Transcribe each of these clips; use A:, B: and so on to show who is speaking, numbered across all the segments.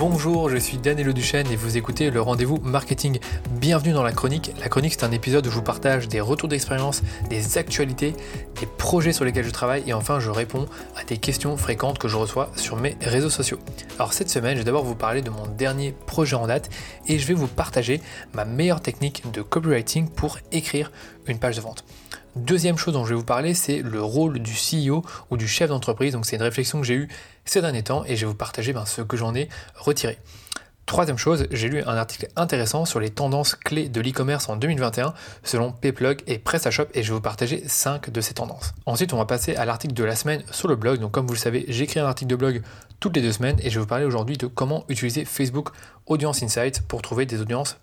A: Bonjour, je suis Daniel Duchesne et vous écoutez le rendez-vous marketing. Bienvenue dans la chronique. La chronique, c'est un épisode où je vous partage des retours d'expérience, des actualités, des projets sur lesquels je travaille et enfin je réponds à des questions fréquentes que je reçois sur mes réseaux sociaux. Alors cette semaine, je vais d'abord vous parler de mon dernier projet en date et je vais vous partager ma meilleure technique de copywriting pour écrire une page de vente. Deuxième chose dont je vais vous parler, c'est le rôle du CEO ou du chef d'entreprise. Donc c'est une réflexion que j'ai eue ces derniers temps et je vais vous partager ben, ce que j'en ai retiré. Troisième chose, j'ai lu un article intéressant sur les tendances clés de l'e-commerce en 2021 selon Payplug et PrestaShop et je vais vous partager 5 de ces tendances. Ensuite, on va passer à l'article de la semaine sur le blog. Donc comme vous le savez, j'écris un article de blog toutes les deux semaines et je vais vous parler aujourd'hui de comment utiliser Facebook Audience Insight pour trouver des audiences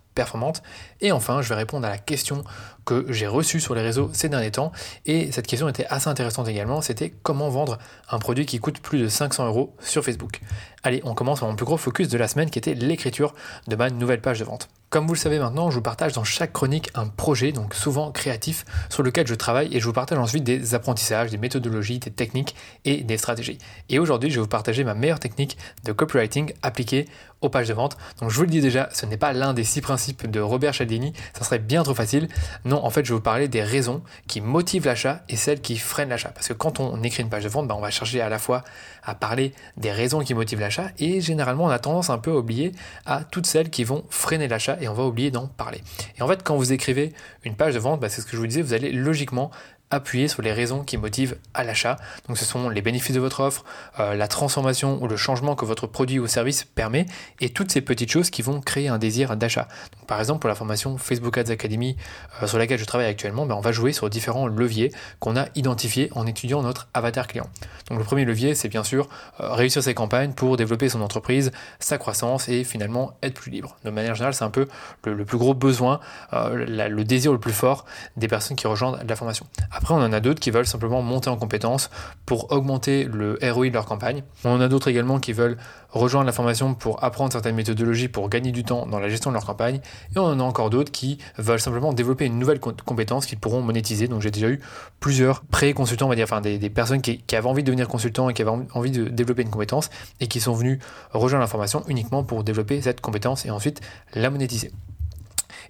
A: Et enfin, je vais répondre à la question que j'ai reçue sur les réseaux ces derniers temps. Et cette question était assez intéressante également. C'était comment vendre un produit qui coûte plus de 500 euros sur Facebook. Allez, on commence par mon plus gros focus de la semaine qui était l'écriture de ma nouvelle page de vente. Comme vous le savez maintenant, je vous partage dans chaque chronique un projet, donc souvent créatif, sur lequel je travaille et je vous partage ensuite des apprentissages, des méthodologies, des techniques et des stratégies. Et aujourd'hui, je vais vous partager ma meilleure technique de copywriting appliquée aux pages de vente. Donc je vous le dis déjà, ce n'est pas l'un des six principes de Robert Cialdini, ça serait bien trop facile. Non, en fait, je vais vous parler des raisons qui motivent l'achat et celles qui freinent l'achat. Parce que quand on écrit une page de vente, ben, on va chercher à la fois à parler des raisons qui motivent l'achat et généralement on a tendance un peu à oublier à toutes celles qui vont freiner l'achat et on va oublier d'en parler. Et en fait, quand vous écrivez une page de vente, bah, c'est ce que je vous disais, vous allez logiquement appuyer sur les raisons qui motivent à l'achat. Donc ce sont les bénéfices de votre offre, euh, la transformation ou le changement que votre produit ou service permet et toutes ces petites choses qui vont créer un désir d'achat. par exemple pour la formation Facebook Ads Academy euh, sur laquelle je travaille actuellement, ben, on va jouer sur différents leviers qu'on a identifiés en étudiant notre avatar client. Donc le premier levier c'est bien sûr euh, réussir ses campagnes pour développer son entreprise, sa croissance et finalement être plus libre. De manière générale c'est un peu le, plus gros besoin, le désir le plus fort des personnes qui rejoignent la formation. Après, on en a d'autres qui veulent simplement monter en compétences pour augmenter le ROI de leur campagne. On en a d'autres également qui veulent rejoindre la formation pour apprendre certaines méthodologies pour gagner du temps dans la gestion de leur campagne. Et on en a encore d'autres qui veulent simplement développer une nouvelle compétence qu'ils pourront monétiser. Donc j'ai déjà eu plusieurs pré-consultants, on va dire, enfin des, personnes qui, avaient envie de devenir consultants et qui avaient envie de développer une compétence et qui sont venus rejoindre la formation uniquement pour développer cette compétence et ensuite la monétiser.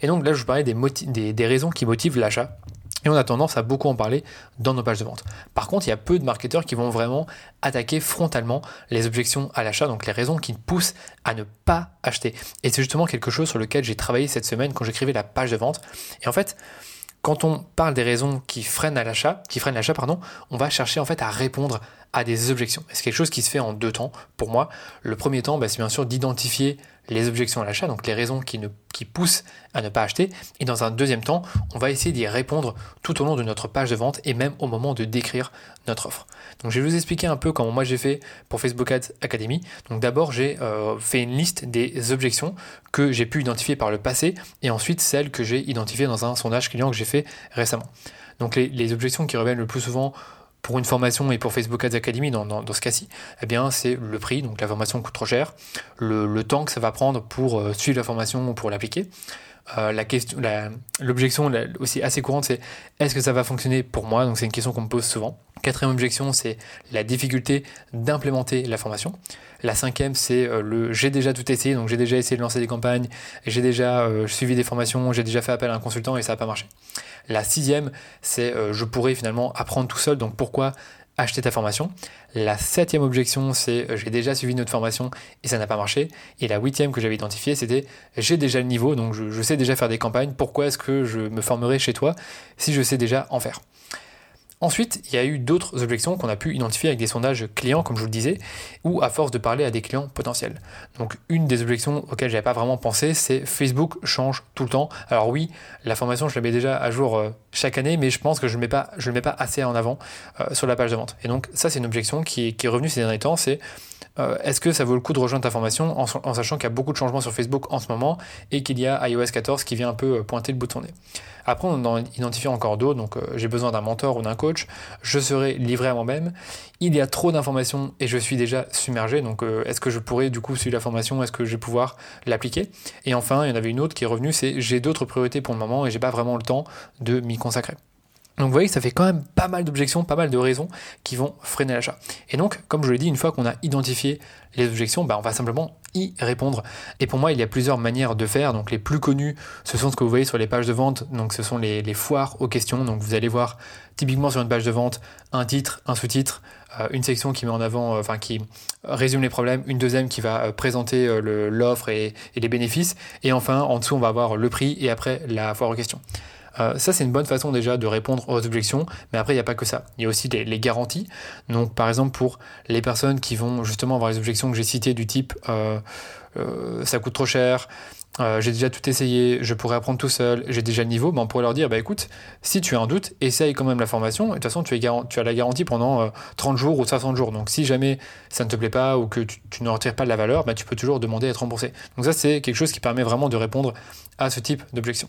A: Et donc là, je vous parlais des raisons qui motivent l'achat. Et on a tendance à beaucoup en parler dans nos pages de vente. Par contre, il y a peu de marketeurs qui vont vraiment attaquer frontalement les objections à l'achat, donc les raisons qui poussent à ne pas acheter. Et c'est justement quelque chose sur lequel j'ai travaillé cette semaine quand j'écrivais la page de vente. Et en fait, quand on parle des raisons qui freinent l'achat, qui freinent l'achat, pardon, on va chercher en fait à répondre à des objections. C'est quelque chose qui se fait en deux temps pour moi. Le premier temps, bah, c'est bien sûr d'identifier les objections à l'achat, donc les raisons qui, ne, poussent à ne pas acheter. Et dans un deuxième temps, on va essayer d'y répondre tout au long de notre page de vente et même au moment de décrire notre offre. Donc je vais vous expliquer un peu comment moi j'ai fait pour Facebook Ads Academy. Donc d'abord j'ai euh, fait une liste des objections que j'ai pu identifier par le passé et ensuite celles que j'ai identifiées dans un sondage client que j'ai fait récemment. Donc les objections qui reviennent le plus souvent pour une formation et pour Facebook Ads Academy dans, ce cas-ci, eh bien c'est le prix, donc la formation coûte trop cher, le, temps que ça va prendre pour euh, suivre la formation ou pour l'appliquer. Euh, la question, l'objection aussi assez courante, c'est est-ce que ça va fonctionner pour moi? Donc c'est une question qu'on me pose souvent. Quatrième objection, c'est la difficulté d'implémenter la formation. La cinquième, c'est euh, le j'ai déjà tout essayé, donc j'ai déjà essayé de lancer des campagnes, j'ai déjà euh, suivi des formations, j'ai déjà fait appel à un consultant et ça n'a pas marché. La sixième, c'est je pourrais finalement apprendre tout seul, donc pourquoi acheter ta formation. La septième objection, c'est j'ai déjà suivi notre formation et ça n'a pas marché. Et la huitième que j'avais identifiée, c'était j'ai déjà le niveau, donc je, sais déjà faire des campagnes, pourquoi est-ce que je me formerai chez toi si je sais déjà en faire? Ensuite, il y a eu d'autres objections qu'on a pu identifier avec des sondages clients, comme je vous le disais, ou à force de parler à des clients potentiels. Donc, une des objections auxquelles j'avais pas vraiment pensé, c'est Facebook change tout le temps. Alors oui, la formation, je la mets déjà à jour euh, chaque année, mais je pense que je ne mets pas, le mets pas assez en avant euh, sur la page de vente. Et donc, ça, c'est une objection qui est, revenue ces derniers temps, c'est euh, est-ce que ça vaut le coup de rejoindre ta formation en, sachant qu'il y a beaucoup de changements sur Facebook en ce moment et qu'il y a iOS 14 qui vient un peu pointer le bout de son nez? Après, on en identifie encore d'autres, donc euh, j'ai besoin d'un mentor ou d'un coach, je serai livré à moi-même, il y a trop d'informations et je suis déjà submergé, donc euh, est-ce que je pourrais du coup suivre la formation, est-ce que je vais pouvoir l'appliquer? Et enfin, il y en avait une autre qui est revenue, c'est j'ai d'autres priorités pour le moment et j'ai pas vraiment le temps de m'y consacrer. Donc vous voyez que ça fait quand même pas mal d'objections, pas mal de raisons qui vont freiner l'achat. Et donc, comme je l'ai dit, une fois qu'on a identifié les objections, bah, on va simplement y répondre. Et pour moi, il y a plusieurs manières de faire. Donc les plus connues, ce sont ce que vous voyez sur les pages de vente. Donc ce sont les, foires aux questions. Donc vous allez voir typiquement sur une page de vente un titre, un sous-titre, euh, une section qui met en avant, euh, enfin qui résume les problèmes, une deuxième qui va euh, présenter l'offre et, et les bénéfices. Et enfin, en dessous, on va avoir le prix et après la foire aux questions. Euh, ça, c'est une bonne façon déjà de répondre aux objections, mais après, il n'y a pas que ça. Il y a aussi les, garanties. Donc, par exemple, pour les personnes qui vont justement avoir les objections que j'ai citées du type euh, euh, ça coûte trop cher, j'ai déjà tout essayé, je pourrais apprendre tout seul, j'ai déjà le niveau, ben on pourrait leur dire, bah écoute, si tu as un doute, essaye quand même la formation, et de toute façon, tu, as la garantie pendant 30 euh, jours ou 60 jours. Donc si jamais ça ne te plaît pas ou que tu, ne retires pas de la valeur, bah, tu peux toujours demander à être remboursé. Donc ça, c'est quelque chose qui permet vraiment de répondre à ce type d'objection.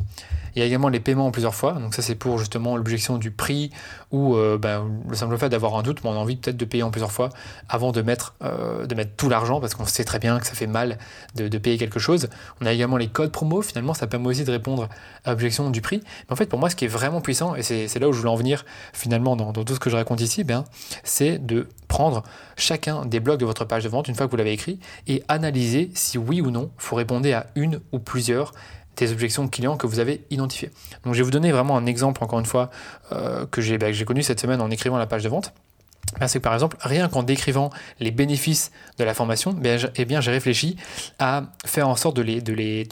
A: Il y a également les paiements en plusieurs fois, donc ça c'est pour justement l'objection du prix ou euh, ben, le simple fait d'avoir un doute, mais on a envie peut-être de payer en plusieurs fois avant de mettre, de mettre tout l'argent, parce qu'on sait très bien que ça fait mal de, de payer quelque chose. On a également les codes promo, finalement, ça permet aussi de répondre à l'objection du prix. Mais en fait, pour moi, ce qui est vraiment puissant, et c'est là où je voulais en venir finalement dans, tout ce que je raconte ici, ben, c'est de prendre chacun des blocs de votre page de vente une fois que vous l'avez écrit et analyser si oui ou non vous répondez à une ou plusieurs des objections clients que vous avez identifiées. Donc je vais vous donner vraiment un exemple, encore une fois, euh, que ben, j'ai connu cette semaine en écrivant la page de vente. Ben, c'est que par exemple, rien qu'en décrivant les bénéfices de la formation, ben, eh bien, j'ai réfléchi à faire en sorte de les, de les,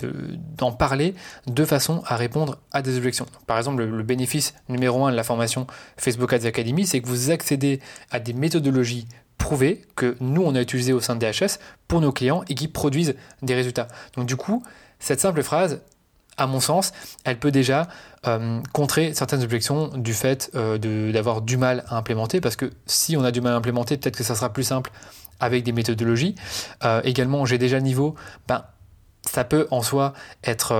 A: d'en parler de façon à répondre à des objections. Par exemple, le, bénéfice numéro un de la formation Facebook Ads Academy, c'est que vous accédez à des méthodologies prouvées que nous, on a utilisées au sein de DHS pour nos clients et qui produisent des résultats. Donc du coup, cette simple phrase, à mon sens, elle peut déjà euh, contrer certaines objections du fait euh, d'avoir du mal à implémenter, parce que si on a du mal à implémenter, peut-être que ça sera plus simple avec des méthodologies. Euh, également, j'ai déjà niveau, ben, ça peut en soi être,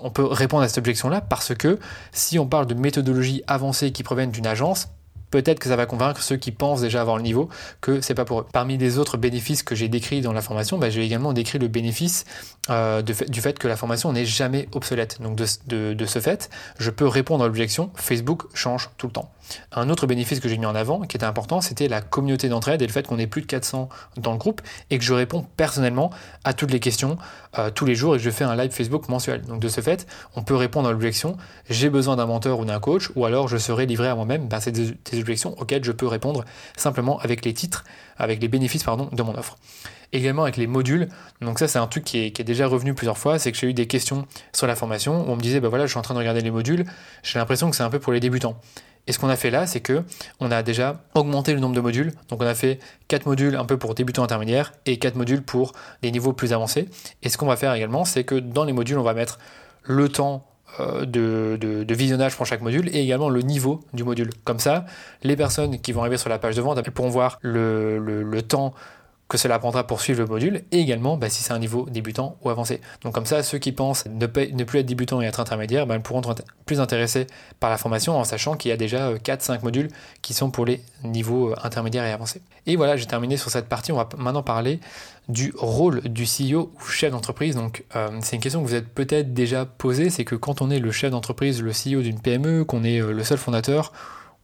A: on peut répondre à cette objection-là, parce que si on parle de méthodologies avancées qui proviennent d'une agence, peut-être que ça va convaincre ceux qui pensent déjà avoir le niveau que c'est pas pour eux. Parmi les autres bénéfices que j'ai décrits dans la formation, bah, j'ai également décrit le bénéfice euh, du fait que la formation n'est jamais obsolète. Donc de, ce fait, je peux répondre à l'objection Facebook change tout le temps. Un autre bénéfice que j'ai mis en avant, qui était important, c'était la communauté d'entraide et le fait qu'on est plus de 400 dans le groupe et que je réponds personnellement à toutes les questions euh, tous les jours et je fais un live Facebook mensuel. Donc de ce fait, on peut répondre à l'objection j'ai besoin d'un mentor ou d'un coach ou alors je serai livré à moi-même. Ben, c'est des, objections auxquelles je peux répondre simplement avec les titres, avec les bénéfices de mon offre également avec les modules. Donc ça c'est un truc qui est, déjà revenu plusieurs fois, c'est que j'ai eu des questions sur la formation où on me disait bah voilà je suis en train de regarder les modules, j'ai l'impression que c'est un peu pour les débutants. Et ce qu'on a fait là, c'est que on a déjà augmenté le nombre de modules. Donc on a fait 4 modules un peu pour débutants intermédiaires et 4 modules pour des niveaux plus avancés. Et ce qu'on va faire également, c'est que dans les modules, on va mettre le temps euh, de, visionnage pour chaque module et également le niveau du module. Comme ça, les personnes qui vont arriver sur la page de vente elles pourront voir le, le temps que cela prendra pour suivre le module, et également bah, si c'est un niveau débutant ou avancé. Donc comme ça, ceux qui pensent ne, plus être débutants et être intermédiaires, bah, pourront être plus intéressés par la formation en sachant qu'il y a déjà 4-5 euh, modules qui sont pour les niveaux euh, intermédiaires et avancés. Et voilà, j'ai terminé sur cette partie, on va maintenant parler du rôle du CEO ou chef d'entreprise. Donc euh, c'est une question que vous êtes peut-être déjà posée, c'est que quand on est le chef d'entreprise, le CEO d'une PME, qu'on est le seul fondateur,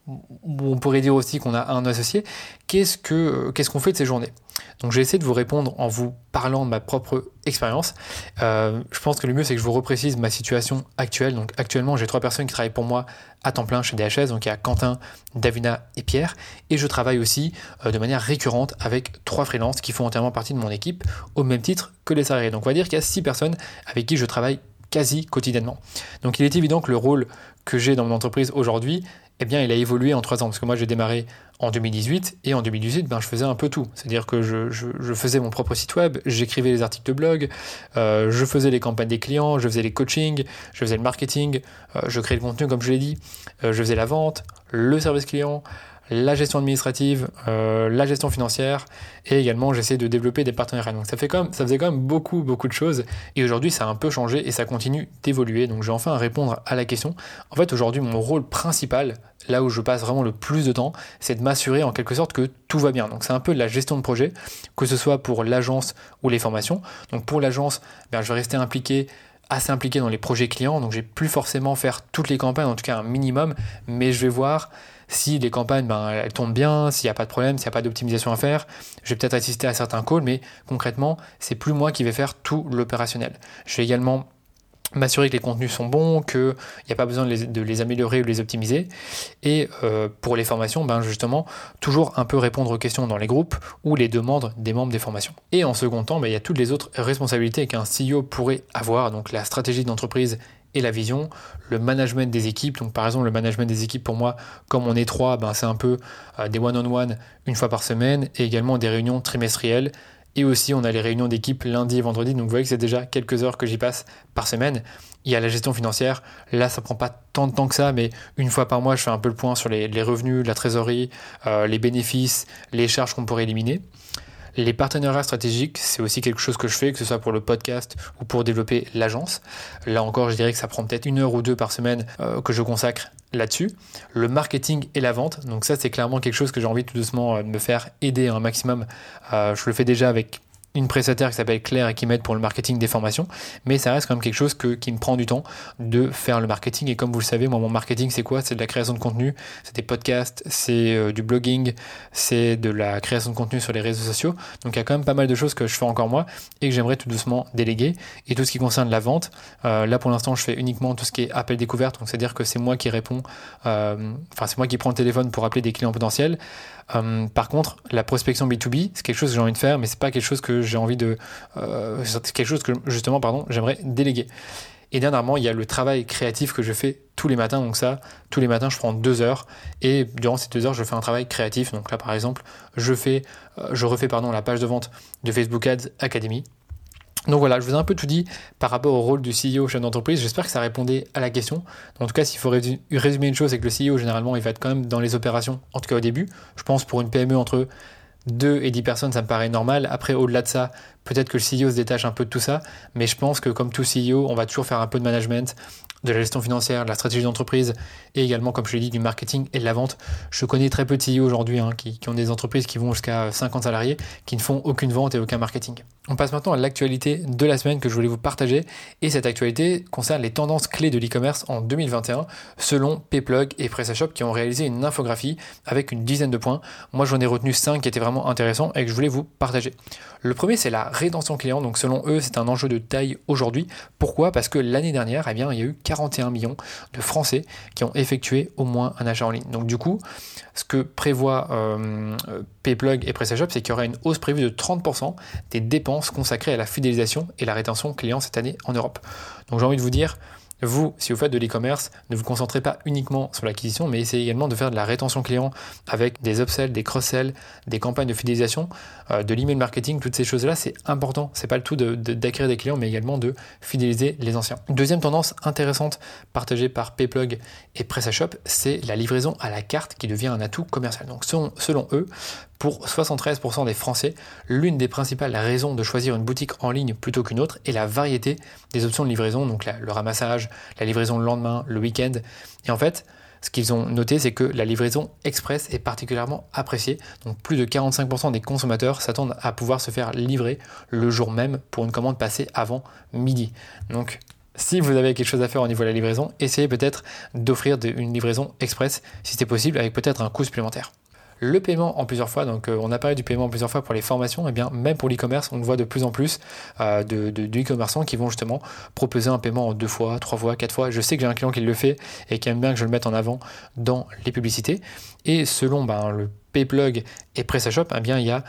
A: on pourrait dire aussi qu'on a un associé, qu'est-ce qu'on fait de ces journées? Donc j'ai essayé de vous répondre en vous parlant de ma propre expérience. Euh, je pense que le mieux c'est que je vous reprécise ma situation actuelle. Donc actuellement j'ai trois personnes qui travaillent pour moi à temps plein chez DHS, donc il y a Quentin, Davina et Pierre, et je travaille aussi euh, de manière récurrente avec trois freelances qui font entièrement partie de mon équipe au même titre que les salariés. Donc on va dire qu'il y a six personnes avec qui je travaille quasi quotidiennement. Donc il est évident que le rôle que j'ai dans mon entreprise aujourd'hui, eh bien, il a évolué en trois ans. Parce que moi, j'ai démarré en 2018 et en 2018, ben, je faisais un peu tout. C'est-à-dire que je, faisais mon propre site web, j'écrivais les articles de blog, euh, je faisais les campagnes des clients, je faisais les coachings, je faisais le marketing, euh, je créais le contenu, comme je l'ai dit, euh, je faisais la vente, le service client, la gestion administrative, euh, la gestion financière et également j'essaie de développer des partenariats. Donc ça, fait quand ça faisait quand même beaucoup beaucoup de choses et aujourd'hui ça a un peu changé et ça continue d'évoluer. Donc je vais enfin répondre à la question. En fait aujourd'hui mon rôle principal, là où je passe vraiment le plus de temps, c'est de m'assurer en quelque sorte que tout va bien. Donc c'est un peu de la gestion de projet, que ce soit pour l'agence ou les formations. Donc pour l'agence, ben, je vais rester impliqué assez impliqué dans les projets clients, donc j'ai plus forcément faire toutes les campagnes, en tout cas un minimum, mais je vais voir si les campagnes ben, elles tombent bien, s'il n'y a pas de problème, s'il n'y a pas d'optimisation à faire. Je vais peut-être assister à certains calls, mais concrètement, c'est plus moi qui vais faire tout l'opérationnel. Je vais également m'assurer que les contenus sont bons, qu'il n'y a pas besoin de les, améliorer ou les optimiser. Et euh, pour les formations, ben justement, toujours un peu répondre aux questions dans les groupes ou les demandes des membres des formations. Et en second temps, ben, il y a toutes les autres responsabilités qu'un CEO pourrait avoir, donc la stratégie d'entreprise et la vision, le management des équipes. Donc par exemple, le management des équipes pour moi, comme on est trois, ben, c'est un peu euh, des one-on-one une fois par semaine et également des réunions trimestrielles et aussi, on a les réunions d'équipe lundi et vendredi. Donc, vous voyez que c'est déjà quelques heures que j'y passe par semaine. Il y a la gestion financière. Là, ça prend pas tant de temps que ça, mais une fois par mois, je fais un peu le point sur les, revenus, la trésorerie, euh, les bénéfices, les charges qu'on pourrait éliminer. Les partenariats stratégiques, c'est aussi quelque chose que je fais, que ce soit pour le podcast ou pour développer l'agence. Là encore, je dirais que ça prend peut-être une heure ou deux par semaine euh, que je consacre là-dessus. Le marketing et la vente, donc ça c'est clairement quelque chose que j'ai envie tout doucement euh, de me faire aider un maximum. Euh, je le fais déjà avec une prestataire qui s'appelle Claire et qui m'aide pour le marketing des formations, mais ça reste quand même quelque chose qui me prend du temps de faire le marketing. Et comme vous le savez, moi, mon marketing, c'est quoi? C'est de la création de contenu, c'est des podcasts, c'est euh, du blogging, c'est de la création de contenu sur les réseaux sociaux. Donc il y a quand même pas mal de choses que je fais encore moi et que j'aimerais tout doucement déléguer. Et tout ce qui concerne la vente, euh, là pour l'instant, je fais uniquement tout ce qui est appel découverte, donc c'est-à-dire que c'est moi qui réponds, euh, enfin c'est moi qui prends le téléphone pour appeler des clients potentiels. Par contre, la prospection B2B, c'est quelque chose que j'ai envie de faire, mais c'est pas quelque chose que j'ai envie de. Euh, c'est quelque chose que justement, pardon, j'aimerais déléguer. Et dernièrement, il y a le travail créatif que je fais tous les matins. Donc ça, tous les matins, je prends deux heures et durant ces deux heures, je fais un travail créatif. Donc là, par exemple, je fais, euh, je refais pardon la page de vente de Facebook Ads Academy. Donc voilà, je vous ai un peu tout dit par rapport au rôle du CEO chef d'entreprise. J'espère que ça répondait à la question. En tout cas, s'il faut résumer une chose, c'est que le CEO, généralement, il va être quand même dans les opérations, en tout cas au début. Je pense pour une PME entre 2 et 10 personnes, ça me paraît normal. Après, au-delà de ça, peut-être que le CEO se détache un peu de tout ça. Mais je pense que comme tout CEO, on va toujours faire un peu de management, de la gestion financière, de la stratégie d'entreprise et également, comme je l'ai dit, du marketing et de la vente. Je connais très peu de CEO aujourd'hui hein, qui, ont des entreprises qui vont jusqu'à 50 salariés, qui ne font aucune vente et aucun marketing. On passe maintenant à l'actualité de la semaine que je voulais vous partager. Et cette actualité concerne les tendances clés de l'e-commerce en 2021 selon Payplug et PrestaShop qui ont réalisé une infographie avec une dizaine de points. Moi j'en ai retenu 5 qui étaient vraiment intéressants et que je voulais vous partager. Le premier c'est la rétention client. Donc selon eux c'est un enjeu de taille aujourd'hui. Pourquoi? Parce que l'année dernière eh bien, il y a eu 41 millions de Français qui ont effectué au moins un achat en ligne. Donc du coup, ce que prévoit euh, Payplug et PrestaShop, c'est qu'il y aura une hausse prévue de 30% des dépenses consacrées à la fidélisation et la rétention client cette année en Europe. Donc j'ai envie de vous dire, vous, si vous faites de l'e-commerce, ne vous concentrez pas uniquement sur l'acquisition, mais essayez également de faire de la rétention client avec des upsells, des cross-sells, des campagnes de fidélisation, euh, de l'email marketing, toutes ces choses-là, c'est important. C'est pas le tout d'acquérir des clients, mais également de fidéliser les anciens. Deuxième tendance intéressante partagée par Payplug et PrestaShop, c'est la livraison à la carte qui devient un atout commercial. Donc selon eux, pour 73% des Français, l'une des principales raisons de choisir une boutique en ligne plutôt qu'une autre est la variété des options de livraison, donc le ramassage, la livraison le lendemain, le week-end. Et en fait, ce qu'ils ont noté, c'est que la livraison express est particulièrement appréciée. Donc plus de 45% des consommateurs s'attendent à pouvoir se faire livrer le jour même pour une commande passée avant midi. Donc si vous avez quelque chose à faire au niveau de la livraison, essayez peut-être d'offrir une livraison express si c'est possible avec peut-être un coût supplémentaire le paiement en plusieurs fois. Donc, euh, on a parlé du paiement en plusieurs fois pour les formations. Et eh bien, même pour l'e-commerce, on voit de plus en plus euh, de, e-commerçants qui vont justement proposer un paiement en deux fois, trois fois, quatre fois. Je sais que j'ai un client qui le fait et qui aime bien que je le mette en avant dans les publicités. Et selon ben, le Payplug et PrestaShop, eh bien, il y a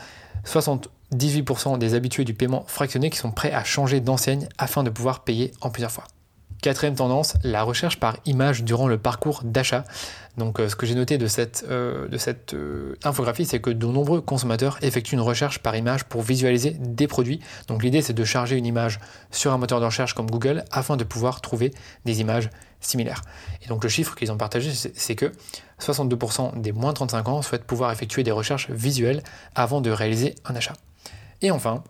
A: 78% des habitués du paiement fractionné qui sont prêts à changer d'enseigne afin de pouvoir payer en plusieurs fois. Quatrième tendance, la recherche par image durant le parcours d'achat. Donc euh, ce que j'ai noté de cette, euh, euh, infographie, c'est que de nombreux consommateurs effectuent une recherche par image pour visualiser des produits. Donc l'idée c'est de charger une image sur un moteur de recherche comme Google afin de pouvoir trouver des images similaires. Et donc le chiffre qu'ils ont partagé, c'est que 62% des moins de 35 ans souhaitent pouvoir effectuer des recherches visuelles avant de réaliser un achat. Et enfin,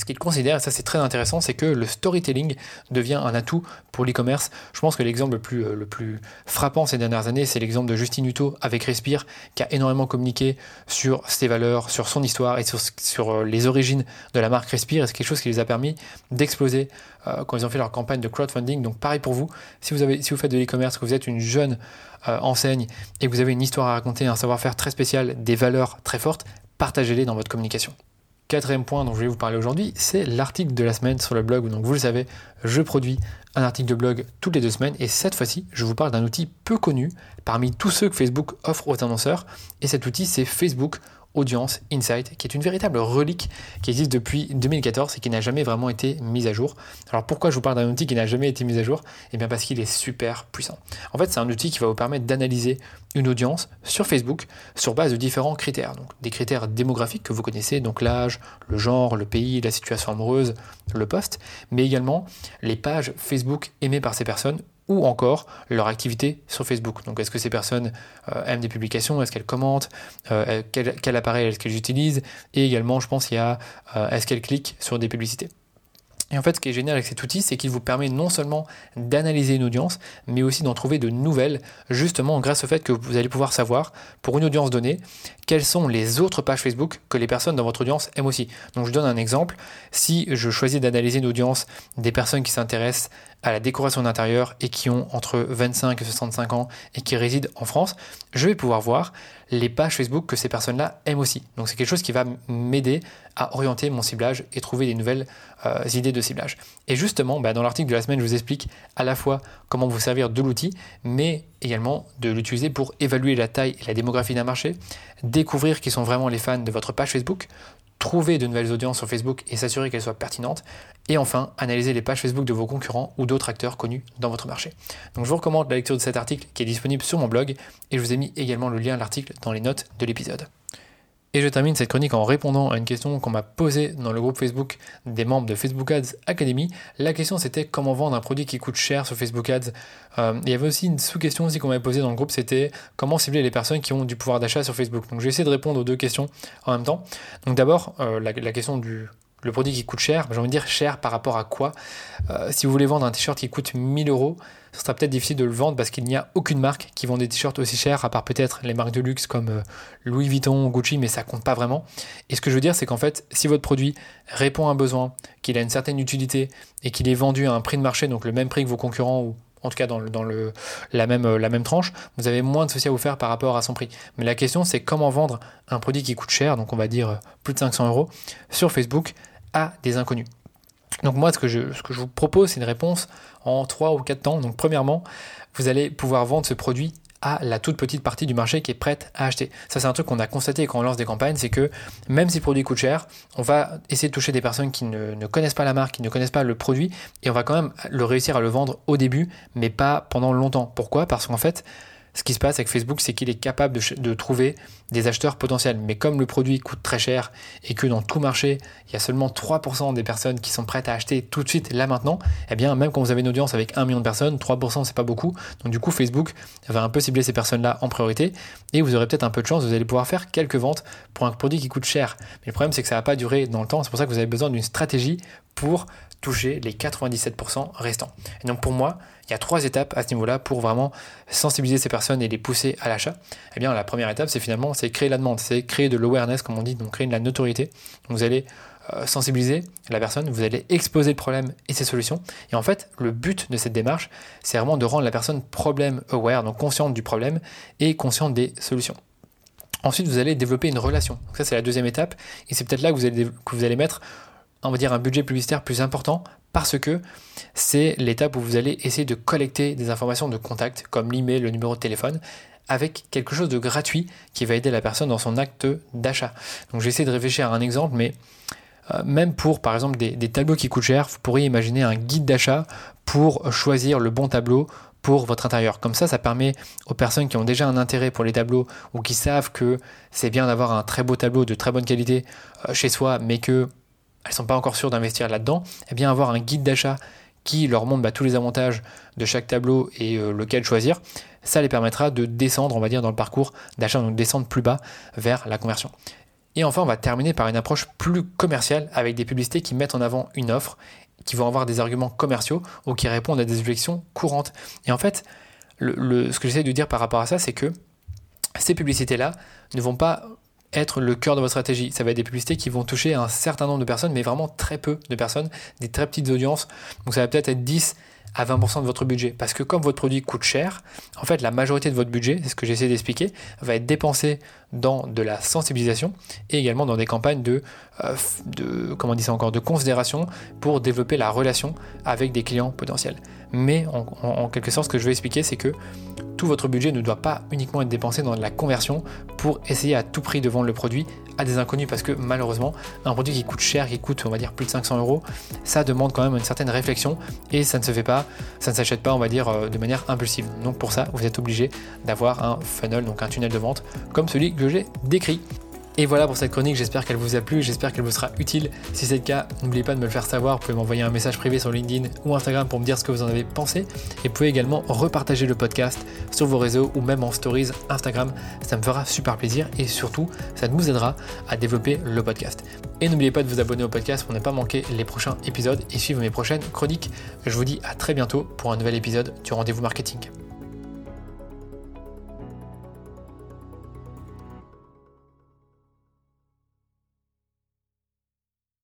A: ce qu'ils considèrent, et ça c'est très intéressant, c'est que le storytelling devient un atout pour l'e-commerce. Je pense que l'exemple le plus, euh, le plus frappant ces dernières années, c'est l'exemple de Justine Hutto avec Respire, qui a énormément communiqué sur ses valeurs, sur son histoire et sur, euh, les origines de la marque Respire. Et c'est quelque chose qui les a permis d'exploser euh, quand ils ont fait leur campagne de crowdfunding. Donc pareil pour vous, si vous, avez, si vous faites de l'e-commerce, que vous êtes une jeune enseigne et que vous avez une histoire à raconter, un savoir-faire très spécial, des valeurs très fortes, partagez-les dans votre communication. Quatrième point dont je vais vous parler aujourd'hui, c'est l'article de la semaine sur le blog. Donc vous le savez, je produis un article de blog toutes les deux semaines et cette fois-ci, je vous parle d'un outil peu connu parmi tous ceux que Facebook offre aux annonceurs. Et cet outil, c'est Facebook Audience Insight, qui est une véritable relique qui existe depuis 2014 et qui n'a jamais vraiment été mise à jour. Alors pourquoi je vous parle d'un outil qui n'a jamais été mis à jour? Eh bien parce qu'il est super puissant. En fait, c'est un outil qui va vous permettre d'analyser une audience sur Facebook sur base de différents critères. Donc des critères démographiques que vous connaissez, donc l'âge, le genre, le pays, la situation amoureuse, le poste, mais également les pages Facebook aimées par ces personnes ou encore leur activité sur Facebook. Donc est-ce que ces personnes euh, aiment des publications, est-ce qu'elles commentent, euh, quel, appareil est-ce qu'elles utilisent, et également je pense il y a euh, est-ce qu'elles cliquent sur des publicités? Et en fait, ce qui est génial avec cet outil, c'est qu'il vous permet non seulement d'analyser une audience, mais aussi d'en trouver de nouvelles, justement grâce au fait que vous allez pouvoir savoir, pour une audience donnée, quelles sont les autres pages Facebook que les personnes dans votre audience aiment aussi. Donc je donne un exemple. Si je choisis d'analyser une audience des personnes qui s'intéressent à la décoration d'intérieur et qui ont entre 25 et 65 ans et qui résident en France, je vais pouvoir voir les pages Facebook que ces personnes-là aiment aussi. Donc c'est quelque chose qui va m'aider à orienter mon ciblage et trouver des nouvelles euh, idées de ciblage. Et justement, bah, dans l'article de la semaine, je vous explique à la fois comment vous servir de l'outil, mais également de l'utiliser pour évaluer la taille et la démographie d'un marché, découvrir qui sont vraiment les fans de votre page Facebook, trouver de nouvelles audiences sur Facebook et s'assurer qu'elles soient pertinentes, et enfin, analyser les pages Facebook de vos concurrents ou d'autres acteurs connus dans votre marché. Donc je vous recommande la lecture de cet article qui est disponible sur mon blog, et je vous ai mis également le lien à l'article dans les notes de l'épisode. Et je termine cette chronique en répondant à une question qu'on m'a posée dans le groupe Facebook des membres de Facebook Ads Academy. La question c'était comment vendre un produit qui coûte cher sur Facebook Ads. Euh, il y avait aussi une sous-question aussi qu'on m'avait posée dans le groupe, c'était comment cibler les personnes qui ont du pouvoir d'achat sur Facebook. Donc je vais essayer de répondre aux deux questions en même temps. Donc d'abord, euh, la, question du le produit qui coûte cher, j'ai envie de dire cher par rapport à quoi euh, Si vous voulez vendre un t-shirt qui coûte 1000 euros, ce sera peut-être difficile de le vendre parce qu'il n'y a aucune marque qui vend des t-shirts aussi chers, à part peut-être les marques de luxe comme euh, Louis Vuitton, Gucci, mais ça compte pas vraiment. Et ce que je veux dire, c'est qu'en fait, si votre produit répond à un besoin, qu'il a une certaine utilité et qu'il est vendu à un prix de marché, donc le même prix que vos concurrents ou en tout cas dans, le, la, même, euh, la même tranche, vous avez moins de soucis à vous faire par rapport à son prix. Mais la question, c'est comment vendre un produit qui coûte cher, donc on va dire plus de 500 euros, sur Facebook à des inconnus. Donc moi, ce que je, vous propose, c'est une réponse en 3 ou 4 temps. Donc premièrement, vous allez pouvoir vendre ce produit à la toute petite partie du marché qui est prête à acheter. Ça, c'est un truc qu'on a constaté quand on lance des campagnes, c'est que même si le produit coûte cher, on va essayer de toucher des personnes qui ne, ne, connaissent pas la marque, qui ne connaissent pas le produit, et on va quand même le réussir à le vendre au début, mais pas pendant longtemps. Pourquoi? Parce qu'en fait, ce qui se passe avec Facebook, c'est qu'il est capable de, trouver des acheteurs potentiels. Mais comme le produit coûte très cher et que dans tout marché, il y a seulement 3% des personnes qui sont prêtes à acheter tout de suite, là maintenant, eh bien, même quand vous avez une audience avec 1 million de personnes, 3% c'est pas beaucoup. Donc, du coup, Facebook va un peu cibler ces personnes-là en priorité et vous aurez peut-être un peu de chance, vous allez pouvoir faire quelques ventes pour un produit qui coûte cher. Mais le problème, c'est que ça va pas durer dans le temps. C'est pour ça que vous avez besoin d'une stratégie pour toucher les 97% restants. Et donc pour moi, il y a trois étapes à ce niveau-là pour vraiment sensibiliser ces personnes et les pousser à l'achat. Eh bien, la première étape, c'est finalement c'est créer la demande, c'est créer de l'awareness, comme on dit, donc créer de la notoriété. Vous allez euh, sensibiliser la personne, vous allez exposer le problème et ses solutions. Et en fait, le but de cette démarche, c'est vraiment de rendre la personne problème aware, donc consciente du problème et consciente des solutions. Ensuite, vous allez développer une relation. Donc ça, c'est la deuxième étape. Et c'est peut-être là que vous allez mettre on va dire un budget publicitaire plus important parce que c'est l'étape où vous allez essayer de collecter des informations de contact comme l'email, le numéro de téléphone avec quelque chose de gratuit qui va aider la personne dans son acte d'achat. Donc j'essaie de réfléchir à un exemple, mais euh, même pour par exemple des, tableaux qui coûtent cher, vous pourriez imaginer un guide d'achat pour choisir le bon tableau pour votre intérieur. Comme ça, ça permet aux personnes qui ont déjà un intérêt pour les tableaux ou qui savent que c'est bien d'avoir un très beau tableau de très bonne qualité euh, chez soi, mais que elles sont pas encore sûres d'investir là-dedans, eh bien avoir un guide d'achat qui leur montre bah, tous les avantages de chaque tableau et euh, lequel choisir, ça les permettra de descendre, on va dire, dans le parcours d'achat, donc descendre plus bas vers la conversion. Et enfin, on va terminer par une approche plus commerciale avec des publicités qui mettent en avant une offre, qui vont avoir des arguments commerciaux ou qui répondent à des objections courantes. Et en fait, ce que j'essaie de dire par rapport à ça, c'est que ces publicités-là ne vont pas être le cœur de votre stratégie. Ça va être des publicités qui vont toucher un certain nombre de personnes, mais vraiment très peu de personnes, des très petites audiences. Donc ça va peut-être être 10 à 20% de votre budget. Parce que comme votre produit coûte cher, en fait, la majorité de votre budget, c'est ce que j'essaie d'expliquer, va être dépensé dans de la sensibilisation et également dans des campagnes de, euh, de comment on encore, de considération pour développer la relation avec des clients potentiels. Mais en, quelque sorte, ce que je veux expliquer, c'est que tout votre budget ne doit pas uniquement être dépensé dans la conversion pour essayer à tout prix de vendre le produit à des inconnus parce que malheureusement, un produit qui coûte cher, qui coûte on va dire plus de 500 euros, ça demande quand même une certaine réflexion et ça ne se fait pas, ça ne s'achète pas on va dire euh, de manière impulsive. Donc pour ça, vous êtes obligé d'avoir un funnel, donc un tunnel de vente comme celui que j'ai décrit. Et voilà pour cette chronique, j'espère qu'elle vous a plu, j'espère qu'elle vous sera utile. Si c'est le cas, n'oubliez pas de me le faire savoir, vous pouvez m'envoyer un message privé sur LinkedIn ou Instagram pour me dire ce que vous en avez pensé. Et vous pouvez également repartager le podcast sur vos réseaux ou même en stories Instagram, ça me fera super plaisir et surtout, ça nous aidera à développer le podcast. Et n'oubliez pas de vous abonner au podcast pour ne pas manquer les prochains épisodes et suivre mes prochaines chroniques. Je vous dis à très bientôt pour un nouvel épisode du rendez-vous marketing.